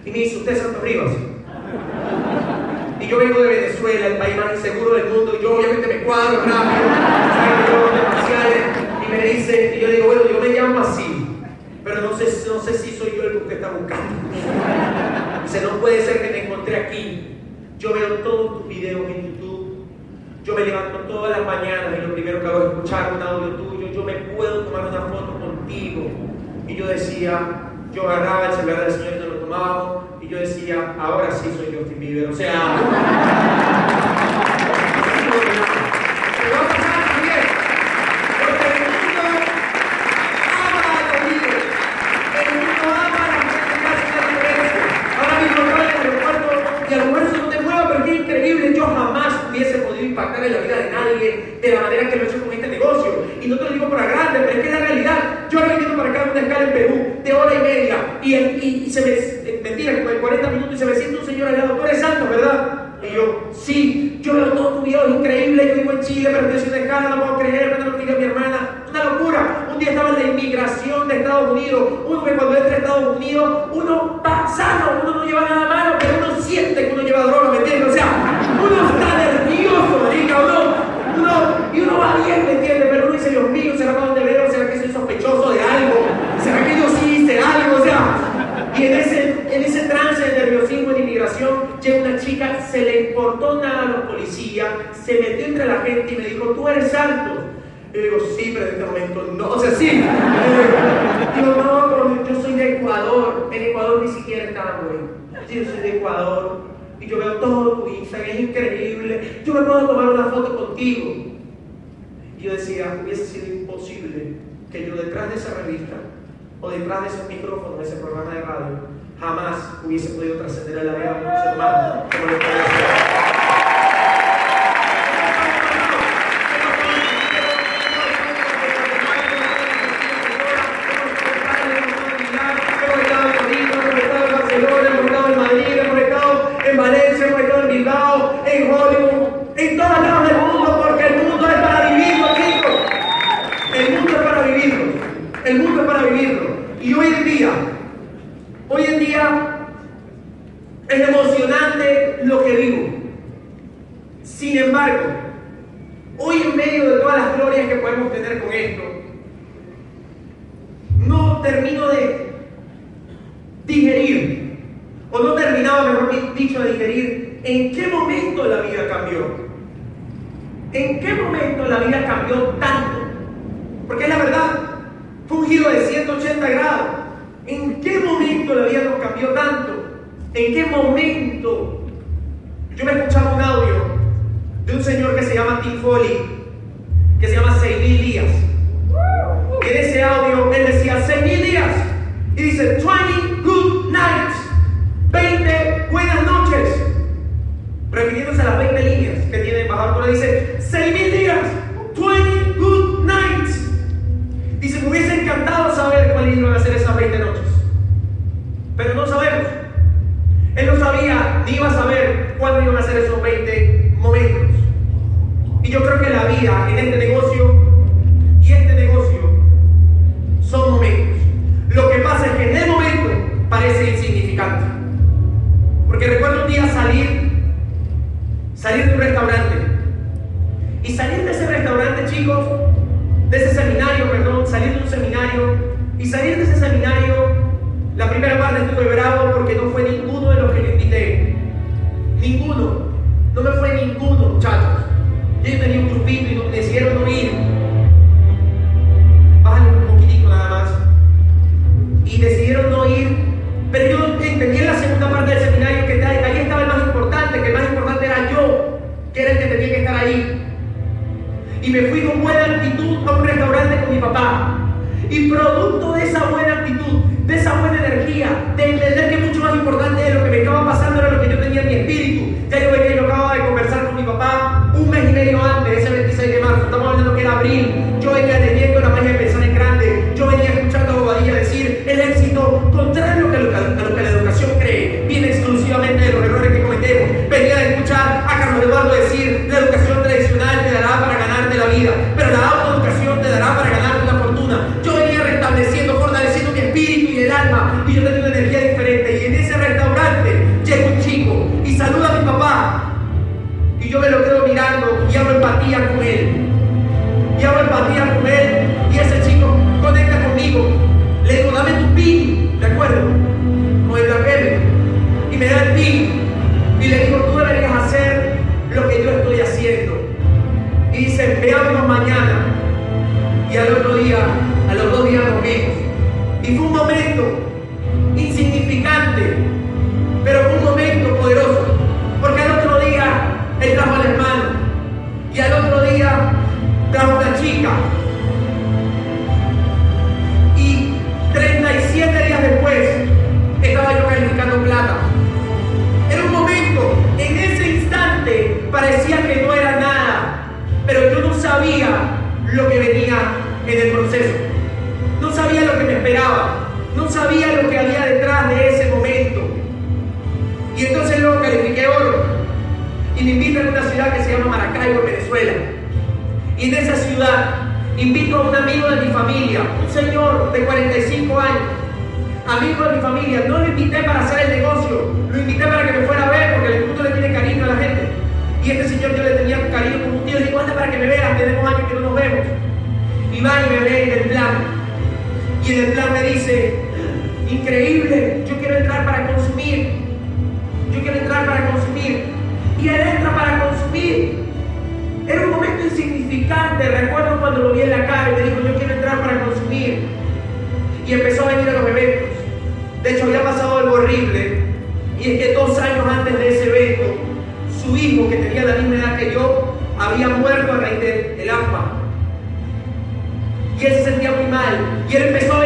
y me dice: ¿Usted es Santos Rivas? Y yo vengo de Venezuela, el país más inseguro del mundo, y yo obviamente me cuadro rápido, salgo de marciales, y me dice, y yo digo, bueno, yo me llamo así, pero no sé, no sé si soy yo el que usted está buscando. Dice, no puede ser que te encontré aquí. Yo veo todos tus videos en YouTube. Yo me levanto todas las mañanas y lo primero que hago es escuchar un audio tuyo. Yo me puedo tomar una foto contigo. Y yo decía, yo agarraba el celular del Señor y no lo tomaba. Y yo decía, ahora sí soy Justin Bieber. O sea, ¿qué va a pasar también? Porque el mundo ama a los líderes. El mundo ama a la gente que hace la diferencia. Ahora mismo yo en el aeropuerto y a lo mejor eso no te mueva, pero qué increíble. Yo jamás hubiese podido impactar en la vida de nadie de la manera que lo he hecho con este negocio. Y no te lo digo para grande, pero es que es la realidad. Yo ahora venido para acá en una escala en Perú de hora y media y, y- y se me, eh, mentira, como en 40 minutos y se me siente un señor al lado, tú eres santo, ¿verdad? Y yo, sí, yo veo todo tu video, es increíble, yo vivo en Chile, pero estoy haciendo escala, no puedo creer, me lo diga mi hermana, una locura. Un día estaba en la inmigración de Estados Unidos, uno que cuando entra a Estados Unidos, uno va sano, uno no lleva nada malo, pero uno siente que uno lleva droga, ¿me entiendes? O sea, uno está nervioso, marica, uno, uno, y uno va bien, ¿me entiendes? Pero uno dice, Dios mío, ¿será para dónde veo? ¿Será que soy sospechoso de algo? ¿Será que yo sí hice algo? O sea, y en ese, trance de nerviosismo en inmigración llega una chica tú eres santo. Y digo, sí, pero en este momento no. O sea, sí. Y digo, no, pero yo soy de Ecuador. En Ecuador ni siquiera está, güey. Sí, yo soy de Ecuador. Y yo veo todo tu Instagram, es increíble. Yo me puedo tomar una foto contigo. Y yo decía, hubiese sido imposible que yo detrás de esa revista o detrás de esos micrófonos, de ese programa de radio, jamás hubiese podido trascender a la vida de un ser humano como lo hacer. Hemos estado en Torino, hemos estado en Barcelona, hemos estado en Madrid, hemos estado en Valencia, hemos estado en Bilbao, en Hollywood, en todos lados del mundo, porque el mundo es para vivirlo, chicos. El mundo es para vivirlo. El mundo es para vivirlo. Y hoy en día, hoy en día es emocionante lo que vivo. Sin embargo, hoy en medio de todas las glorias que podemos tener con esto, no termino de digerir, o no terminaba, mejor dicho, de digerir, en qué momento la vida cambió. ¿En qué momento la vida cambió tanto? Porque es la verdad, fue un giro de 180 grados. ¿En qué momento la vida nos cambió tanto? ¿En qué momento? Yo me escuchaba un audio de un señor que se llama Tim Foley, que se llama 6.000 días. Y en ese audio él decía 6.000 días. Y dice 20 good nights. 20 buenas noches. Refiriéndose a las 20 líneas que tiene embajador, pero dice 6.000 días. 20 good nights. Dice, me hubiese encantado saber cuáles iban a ser esas 20 noches. Pero no sabemos. Él no sabía ni iba a saber cuándo iban a ser esos 20 momentos. Y yo creo que la vida en este negocio y este negocio son momentos. Lo que pasa es que en el momento parece insignificante. Porque recuerdo un día salir, salir de un restaurante. Y salir de ese de ese seminario, perdón, salir de un seminario. Y salir de ese seminario, la primera parte estuve bravo porque no fue ninguno de los que le invité. Ninguno. No me fue ninguno, muchachos. Yo tenía un grupito y me decidieron no ir. Y producto de esa buena actitud, de esa buena energía, de entender que mucho más importante de lo que me estaba pasando era lo que yo tenía en mi espíritu. Ya yo venía y lo acababa de conversar con mi papá un mes y medio antes, ese 26 de marzo. Estamos hablando que era abril. Increíble, yo quiero entrar para consumir. Yo quiero entrar para consumir. Y él entra para consumir. Era un momento insignificante. Recuerdo cuando lo vi en la calle, me dijo, yo quiero entrar para consumir. Y empezó a venir a los eventos. De hecho, había pasado algo horrible. Y es que dos años antes de ese evento, su hijo, que tenía la misma edad que yo, había muerto a raíz del asma. Y él se sentía muy mal. Y él empezó a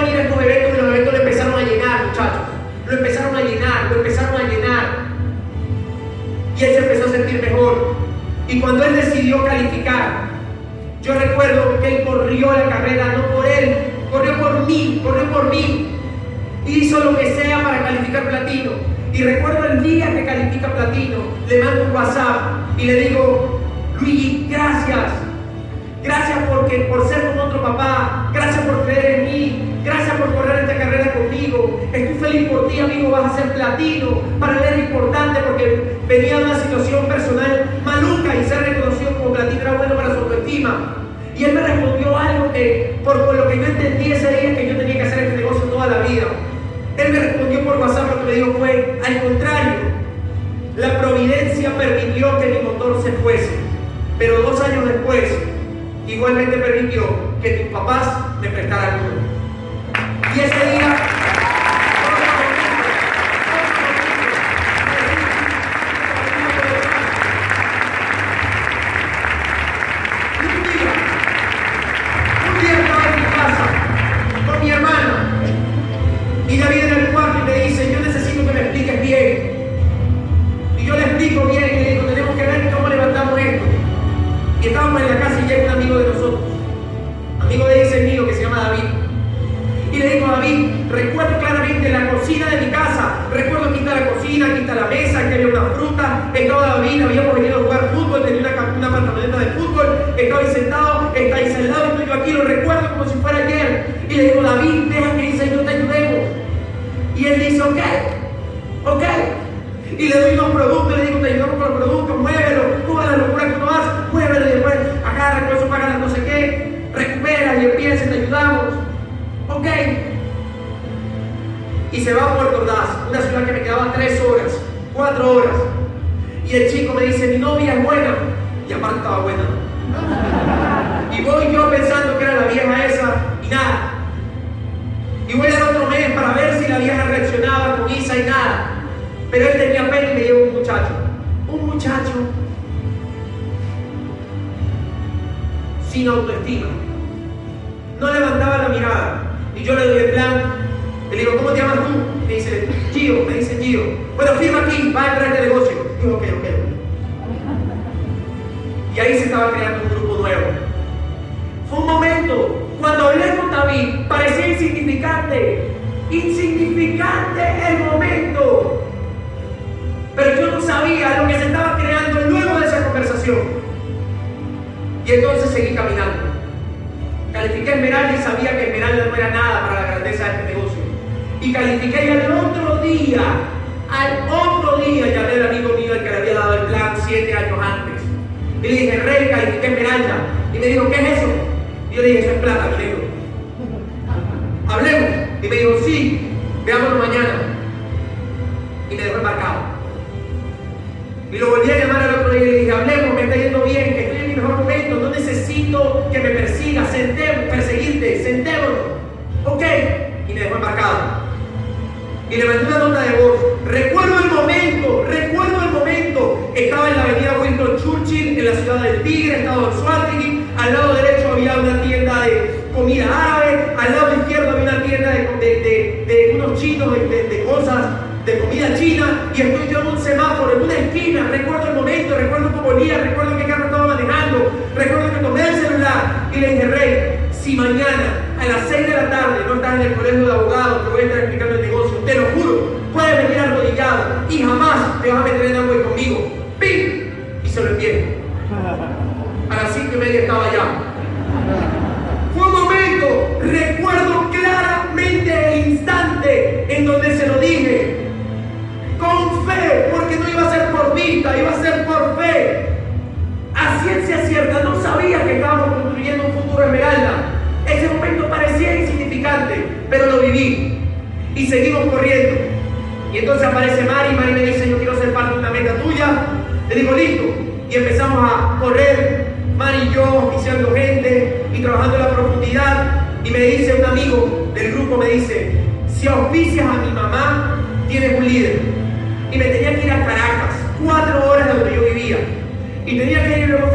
él corrió la carrera, no por él, corrió por mí, corrió por mí. Hizo lo que sea para calificar platino. Y recuerdo el día que califica platino, le mando un WhatsApp y le digo, Luigi, gracias. Gracias porque, por ser como otro papá. Gracias por creer en mí. Gracias por correr esta carrera conmigo. Estoy feliz por ti, amigo. Vas a ser platino. Para él era importante porque venía de una situación personal maluca y ser reconocido como platino era bueno para su autoestima. Y él me respondió algo que, por, lo que yo entendí ese día, que yo tenía que hacer este negocio toda la vida. Él me respondió por WhatsApp lo que me dijo fue, al contrario, la providencia permitió que mi motor se fuese, pero dos años después, igualmente permitió que tus papás me prestaran uno. Y ese día siete años antes. Y le dije, reca, y qué esmeralda. Y me dijo, ¿qué es eso? Y yo le dije, eso es plata, le digo Hablemos. Y me dijo, sí, veámonos mañana. Y me dejó embarcado. Y lo volví a llamar al otro día y le dije, hablemos, me está yendo bien, que estoy en mi mejor momento, no necesito que me persiga sentemos, perseguirte, sentémonos. Ok. Y me dejó embarcado. Y le una nota de voz. Recuerdo el momento la ciudad del Tigre, estado de Suárez, al lado derecho había una tienda de comida árabe, al lado izquierdo había una tienda de, unos chinos, de, cosas, de comida china, y estoy yo en un semáforo, en una esquina, recuerdo el momento, recuerdo cómo olía, recuerdo qué carro estaba manejando, recuerdo que tomé el celular y le dije, Rey, si mañana a las 6 de la tarde no estás en el colegio de abogados, te voy a estar explicando el negocio, te lo juro, puedes venir arrodillado y jamás te vas a meter en algo conmigo. ¡Pim! Y se lo envié y media estaba allá. Fue un momento, recuerdo claramente el instante en donde se lo dije. Con fe, porque no iba a ser por vista, iba a ser por fe. A ciencia cierta, no sabía que estábamos construyendo un futuro esmeralda. Ese momento parecía insignificante, pero lo viví. Y seguimos corriendo. Y entonces aparece Mari, Mari me dice, yo quiero ser parte de una meta tuya. Le digo, listo. Y empezamos a correr y yo oficiando gente y trabajando en la profundidad. Y me dice un amigo del grupo, me dice, si auspicias a mi mamá, tienes un líder. Y me tenía que ir a Caracas, cuatro horas de donde yo vivía. Y tenía que ir luego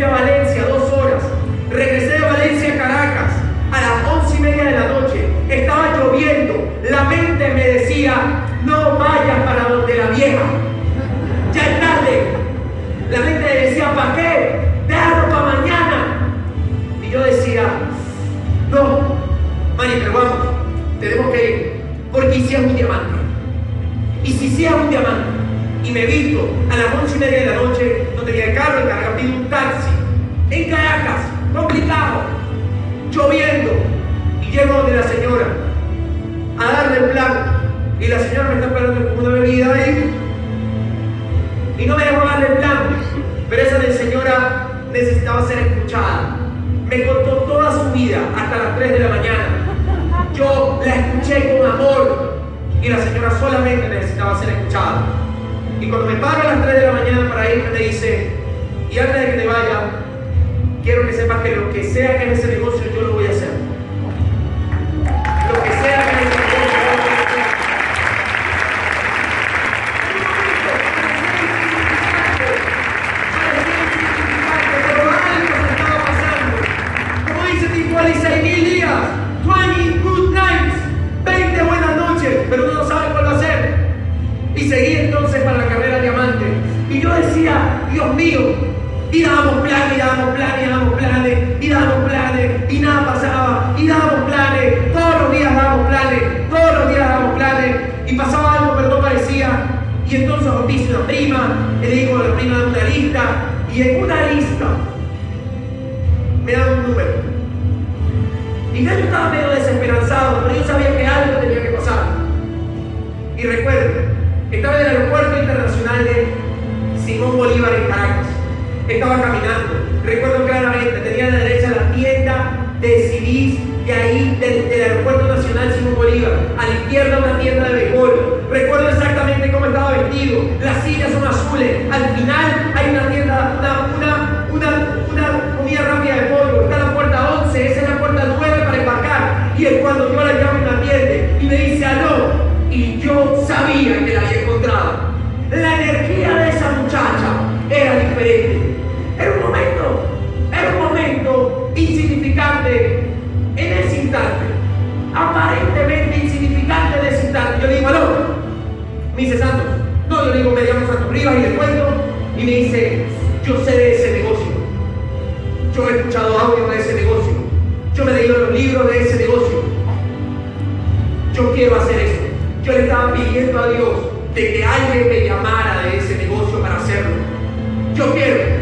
Y yo estaba medio desesperanzado, pero yo sabía que algo tenía que pasar. Y recuerdo, estaba en el aeropuerto internacional de Simón Bolívar en Caracas. Estaba caminando. Recuerdo claramente, tenía a la derecha la tienda de Civis de ahí, del, del aeropuerto nacional Simón Bolívar. A la izquierda una tienda de béisbol. Recuerdo exactamente cómo estaba vestido. Las sillas son azules. Al final aparentemente insignificante de citar. Yo le digo, aló, me dice Santos. No, yo le digo, me llamo Santos Rivas y le cuento. Y me dice, yo sé de ese negocio. Yo he escuchado audio de ese negocio. Yo me he leído los libros de ese negocio. Yo quiero hacer eso. Yo le estaba pidiendo a Dios de que alguien me llamara de ese negocio para hacerlo. Yo quiero.